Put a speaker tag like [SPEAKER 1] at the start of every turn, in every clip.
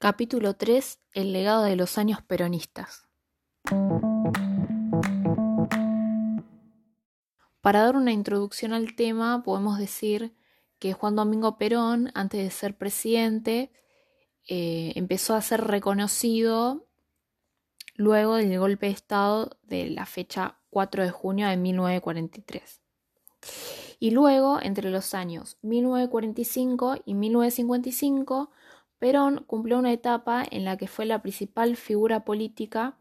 [SPEAKER 1] Capítulo 3. El legado de los años peronistas. Para dar una introducción al tema, podemos decir que Juan Domingo Perón, antes de ser presidente, eh, empezó a ser reconocido luego del golpe de Estado de la fecha 4 de junio de 1943. Y luego, entre los años 1945 y 1955, Perón cumplió una etapa en la que fue la principal figura política,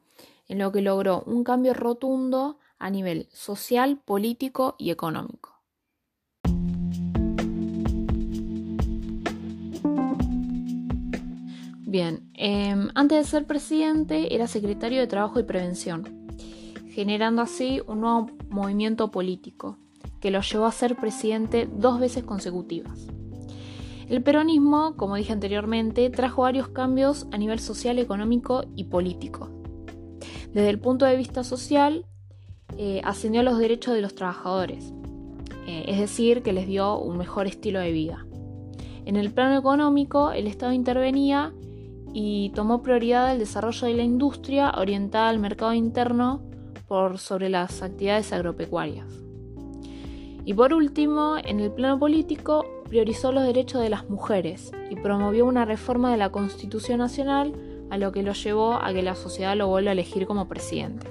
[SPEAKER 1] en lo que logró un cambio rotundo a nivel social, político y económico. Bien, em, antes de ser presidente era secretario de Trabajo y Prevención, generando así un nuevo movimiento político que lo llevó a ser presidente dos veces consecutivas. El peronismo, como dije anteriormente, trajo varios cambios a nivel social, económico y político. Desde el punto de vista social, eh, ascendió los derechos de los trabajadores, eh, es decir, que les dio un mejor estilo de vida. En el plano económico, el Estado intervenía y tomó prioridad el desarrollo de la industria orientada al mercado interno por sobre las actividades agropecuarias. Y por último, en el plano político, priorizó los derechos de las mujeres y promovió una reforma de la Constitución Nacional, a lo que lo llevó a que la sociedad lo vuelva a elegir como presidente.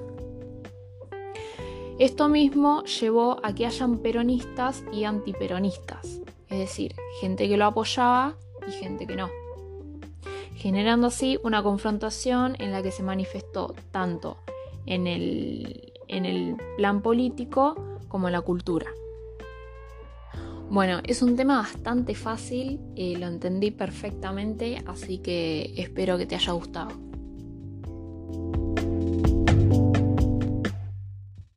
[SPEAKER 1] Esto mismo llevó a que hayan peronistas y antiperonistas, es decir, gente que lo apoyaba y gente que no, generando así una confrontación en la que se manifestó tanto en el, en el plan político como en la cultura. Bueno, es un tema bastante fácil, eh, lo entendí perfectamente, así que espero que te haya gustado.